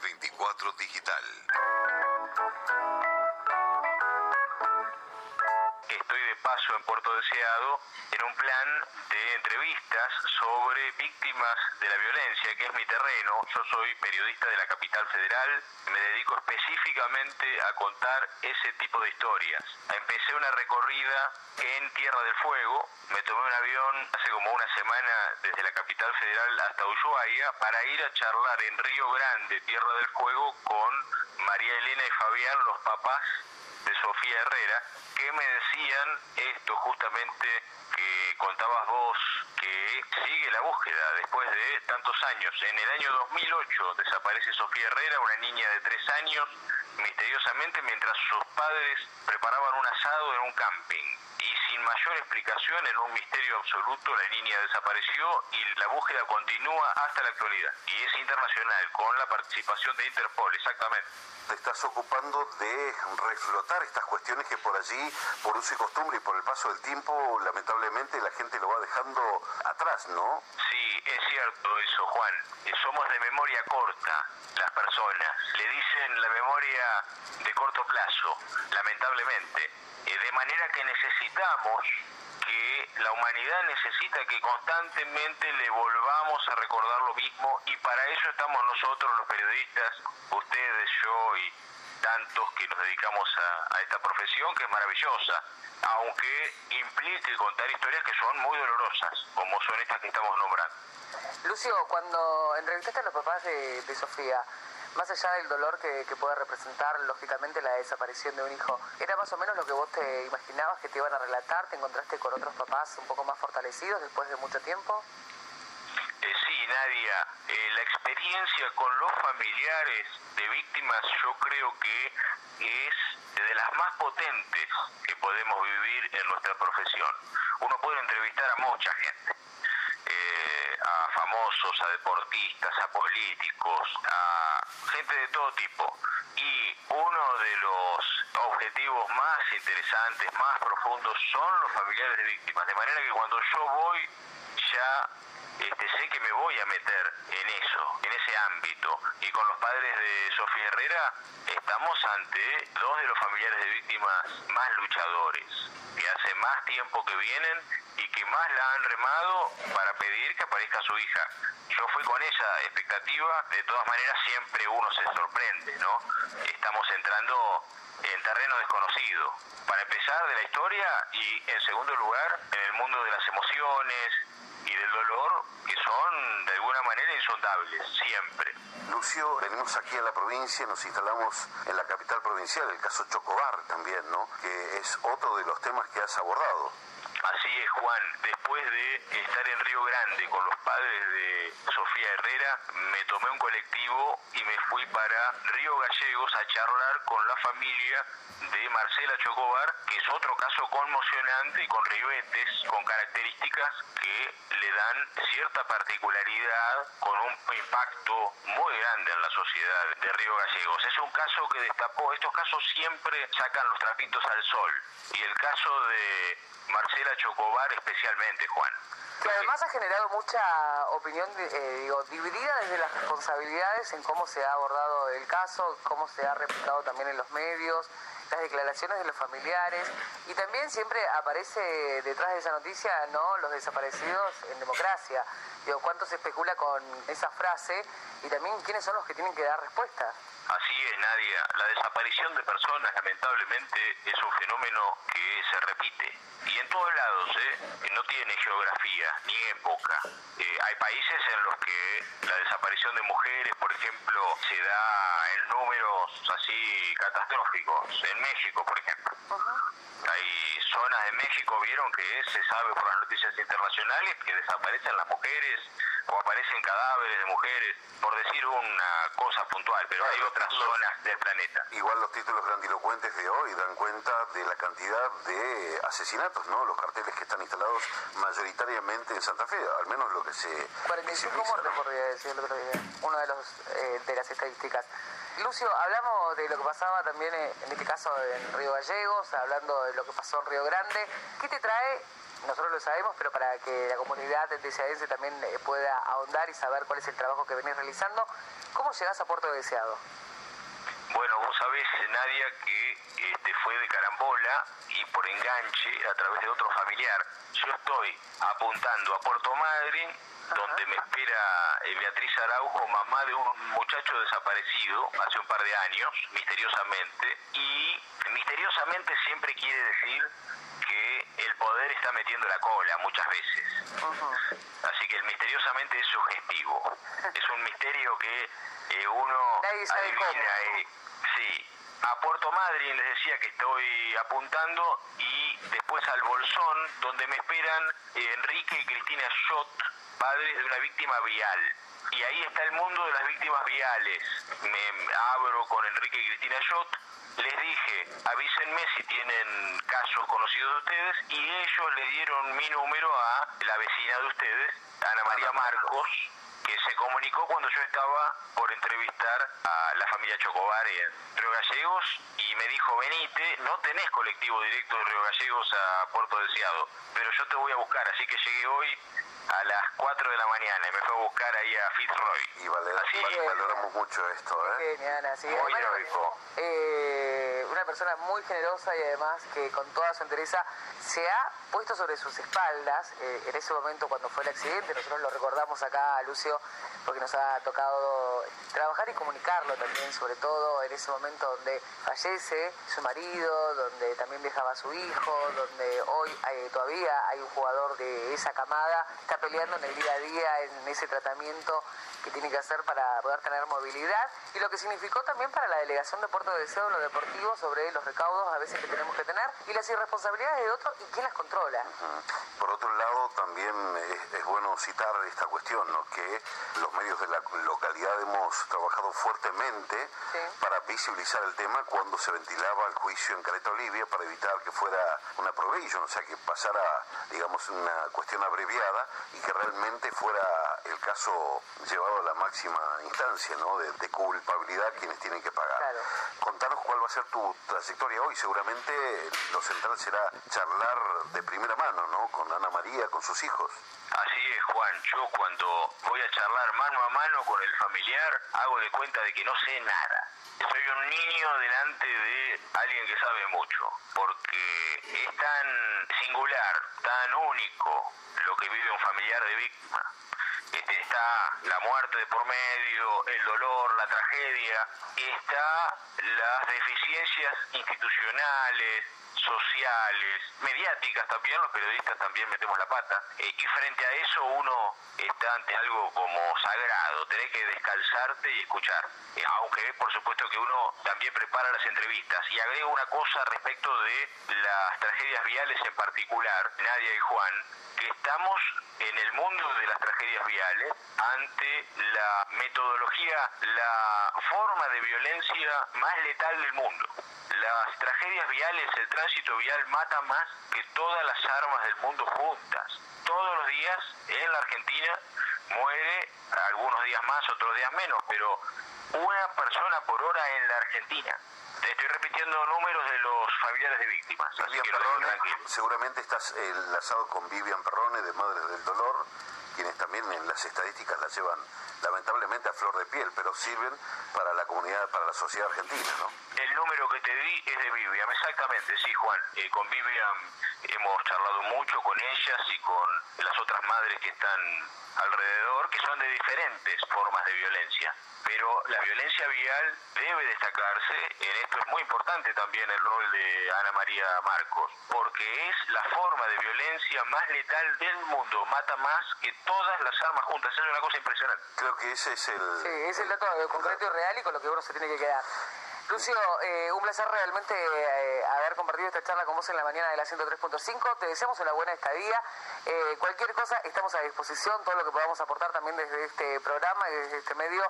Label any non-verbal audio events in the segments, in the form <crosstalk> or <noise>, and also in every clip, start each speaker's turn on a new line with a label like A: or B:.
A: 24 Digital.
B: Paso en Puerto Deseado en un plan de entrevistas sobre víctimas de la violencia, que es mi terreno. Yo soy periodista de la capital federal, me dedico específicamente a contar ese tipo de historias. Empecé una recorrida en Tierra del Fuego, me tomé un avión hace como una semana desde la capital federal hasta Ushuaia para ir a charlar en Río Grande, Tierra del Fuego, con María Elena y Fabián, los papás de Sofía Herrera, que me decían esto justamente que contabas vos, que sigue la búsqueda después de tantos años. En el año 2008 desaparece Sofía Herrera, una niña de tres años, misteriosamente mientras sus padres preparaban un asado en un camping. Sin mayor explicación, en un misterio absoluto, la niña desapareció y la búsqueda continúa hasta la actualidad. Y es internacional, con la participación de Interpol, exactamente.
C: Te estás ocupando de reflotar estas cuestiones que por allí, por uso y costumbre y por el paso del tiempo, lamentablemente la gente lo va dejando atrás, ¿no?
B: Sí, es cierto eso, Juan. Eh, Somos de memoria corta las personas. Le dicen la memoria de corto plazo, lamentablemente. Eh, De manera que necesitamos que la humanidad necesita que constantemente le volvamos a recordar lo mismo y para eso estamos nosotros los periodistas, ustedes, yo y tantos que nos dedicamos a, esta profesión que es maravillosa, aunque implique contar historias que son muy dolorosas, como son estas que estamos nombrando.
D: Lucio, cuando entrevistaste a los papás de, de Sofía, más allá del dolor que, que puede representar, lógicamente, la desaparición de un hijo, ¿era más o menos lo que vos te imaginabas que te iban a relatar? ¿Te encontraste con otros papás un poco más fortalecidos después de mucho tiempo?
B: Eh, sí, Nadia, eh, la experiencia con los familiares de víctimas yo creo que es de las más potentes que podemos vivir en nuestra profesión. Uno puede entrevistar a mucha gente, eh, a famosos, a deportistas, a políticos, a gente de todo tipo. Y uno de los objetivos más interesantes, más profundos, son los familiares de víctimas. De manera que cuando yo voy ya este, sé que me voy a meter en eso, en ese ámbito. Y con los padres de Sofía Herrera estamos ante dos de los familiares de víctimas más luchadores, que hace más tiempo que vienen y que más la han remado para pedir que aparezca su hija. Yo fui con esa expectativa, de todas maneras siempre uno se sorprende, ¿no? Estamos entrando en terreno desconocido. Para empezar de la historia y en segundo lugar en el mundo de las emociones y del dolor que son de alguna manera insondables, siempre.
C: Lucio, venimos aquí a la provincia, nos instalamos en la capital provincial, el caso Chocobar también, ¿no? Que es otro de los temas que has abordado.
B: Así es, Juan. Después de estar en Río Grande con los padres de Sofía Herrera, me tomé un colectivo y me fui para Río Gallegos a charlar con la familia de Marcela Chocobar, que es otro caso conmocionante y con ribetes, con características que le dan cierta particularidad, con un impacto muy grande en la sociedad de Río Gallegos. Es un caso que destapó, estos casos siempre sacan los trapitos al sol, y el caso de Marcela Chocobar especialmente,
D: Además ha generado mucha opinión, eh, dividida desde las responsabilidades en cómo se ha abordado el caso, cómo se ha replicado también en los medios, las declaraciones de los familiares y también siempre aparece detrás de esa noticia, ¿no? Los desaparecidos en democracia. Digo, cuánto se especula con esa frase y también quiénes son los que tienen que dar respuesta.
B: Así es, Nadia. La desaparición de personas, lamentablemente, es un fenómeno que se repite. Y en todos lados, ¿eh? No tiene geografía ni época. Eh, hay países en los que la desaparición de mujeres, por ejemplo, se da en números así catastróficos. México, por ejemplo. Hay zonas de México, vieron que se sabe por las noticias internacionales que desaparecen las mujeres o aparecen cadáveres de mujeres, por decir una cosa puntual, pero hay otras zonas del planeta.
C: Igual los títulos grandilocuentes de hoy dan cuenta de la cantidad de asesinatos, ¿no? Los carteles que están instalados mayoritariamente en Santa Fe, al menos lo que se...
D: 45
C: visibiliza,
D: muertes,
C: ¿no?
D: podría decir el otro día, una de, los, eh, de las estadísticas. Lucio, hablamos de lo que pasaba también eh, en este caso en Río Gallegos, hablando de lo que pasó en Río Grande. ¿Qué te trae? Nosotros lo sabemos, pero para que la comunidad deseadense también eh, pueda ahondar y saber cuál es el trabajo que venís realizando, ¿cómo llegás a Puerto Deseado?
B: Bueno, vos sabés, Nadia, que este, fue de carambola y por enganche a través de otro familiar. Yo estoy apuntando a Puerto Madryn, donde me espera eh, Beatriz Araujo, mamá de un muchacho desaparecido hace un par de años, misteriosamente, y misteriosamente siempre quiere decir el poder está metiendo la cola muchas veces. Así que el misteriosamente es sugestivo. <laughs> Es un misterio que eh, uno adivina. Eh, sí. A Puerto Madryn les decía que estoy apuntando y después al Bolsón, donde me esperan eh, Enrique y Cristina Schott, padres de una víctima vial. Y ahí está el mundo de las víctimas viales. Me abro con Enrique y Cristina Schott les dije, avísenme si tienen casos conocidos de ustedes y ellos le dieron mi número a la vecina de ustedes, Ana María Marcos, que se comunicó cuando yo estaba por entrevistar a la familia Chocobar en Río Gallegos y me dijo, venite, no tenés colectivo directo de Río Gallegos a Puerto Deseado, pero yo te voy a buscar, así que llegué hoy a las 4 de la mañana y me fue a buscar ahí a Fitzroy.
C: Y valoramos mucho esto, ¿eh?
D: Genial, así.
B: Muy heroico.
D: Eh, una persona muy generosa y además que con toda su entereza se ha puesto sobre sus espaldas eh, en ese momento cuando fue el accidente. Nosotros lo recordamos acá, Lucio, porque nos ha tocado trabajar y comunicarlo también, sobre todo en ese momento donde fallece su marido, donde también viajaba su hijo, donde hoy eh, todavía hay un jugador de esa camada, está peleando en el día a día en ese tratamiento que tiene que hacer para poder tener movilidad y lo que significó también para la delegación de Puerto de Deseo en lo deportivo sobre los recaudos a veces que tenemos que tener y las irresponsabilidades de otros y quién las controla.
C: Por otro lado, también es, bueno citar esta cuestión, que los medios de la localidad hemos trabajado fuertemente para visibilizar el tema cuando se ventilaba el juicio en Careta Olivia para evitar que fuera una probation, o sea, que pasara, digamos, una cuestión abreviada y que realmente fuera el caso llevado a la máxima instancia, ¿no? De, culpabilidad quienes tienen que pagar. Contanos cuál va a ser tu trayectoria hoy. Seguramente lo central será charlar de primera mano, ¿no? Con Ana María, con sus hijos.
B: Así es, Juan. Yo cuando voy a charlar mano a mano con el familiar, hago de cuenta de que no sé nada. Soy un niño delante de alguien que sabe mucho, porque es tan singular, tan único lo que vive un familiar de víctima este, está la muerte de por medio, el dolor, la tragedia, está las deficiencias institucionales, sociales, mediáticas también, los periodistas también metemos la pata, eh, y frente a eso uno está ante algo como sagrado, tenés que descalzarte y escuchar, eh, aunque por supuesto que uno también prepara las entrevistas. Y agrego una cosa respecto de las tragedias viales en particular, Nadia y Juan, que estamos en el mundo de las tragedias viales ante la metodología, la forma de violencia más letal del mundo. Las tragedias viales, el tránsito vial mata más que todas las armas del mundo juntas. Todos los días en la Argentina muere, algunos días más, otros días menos, pero una persona por hora en la Argentina. Estoy repitiendo números de los familiares de víctimas. Así que
C: Perrone, seguramente estás enlazado con Vivian Perrone de Madres del Dolor, quienes también en las estadísticas la llevan lamentablemente a flor de piel, pero sirven para la comunidad, para la sociedad argentina, ¿no?
B: El número que te di es de Vivian, exactamente, sí, Juan. Eh, con Vivian hemos charlado mucho con ellas y con las otras madres que están alrededor, que son de diferentes formas de violencia. Pero la violencia vial debe destacarse, en esto es muy importante también el rol de Ana María Marcos, porque es la forma de violencia más letal del mundo, mata más que todas las armas juntas, es una cosa impresionante.
C: Creo que ese es el...
D: Sí, es el dato concreto y real y con lo que uno se tiene que quedar. Lucio, eh, un placer realmente eh, haber compartido esta charla con vos en la mañana de la 103.5. Te deseamos una buena estadía. Eh, cualquier cosa, estamos a disposición. Todo lo que podamos aportar también desde este programa y desde este medio,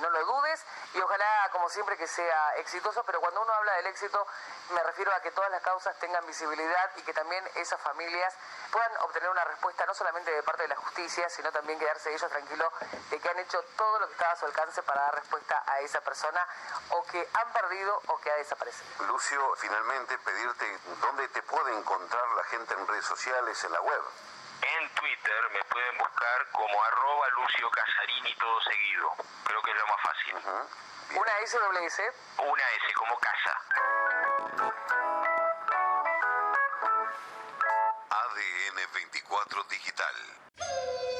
D: no lo dudes. Y ojalá, como siempre, que sea exitoso. Pero cuando uno habla del éxito, me refiero a que todas las causas tengan visibilidad y que también esas familias puedan obtener una respuesta no solamente de parte de la justicia, sino también quedarse ellos tranquilos de que han hecho todo lo que estaba a su alcance para dar respuesta a esa persona o que han perdido o que ha desaparecido.
C: Lucio, finalmente pedirte dónde te puede encontrar la gente en redes sociales, en la web.
B: En Twitter me pueden buscar como arroba Lucio Casarini todo seguido. Creo que es lo más fácil.
D: ¿Una S doble S?
B: Una S como casa.
C: ADN 24 Digital.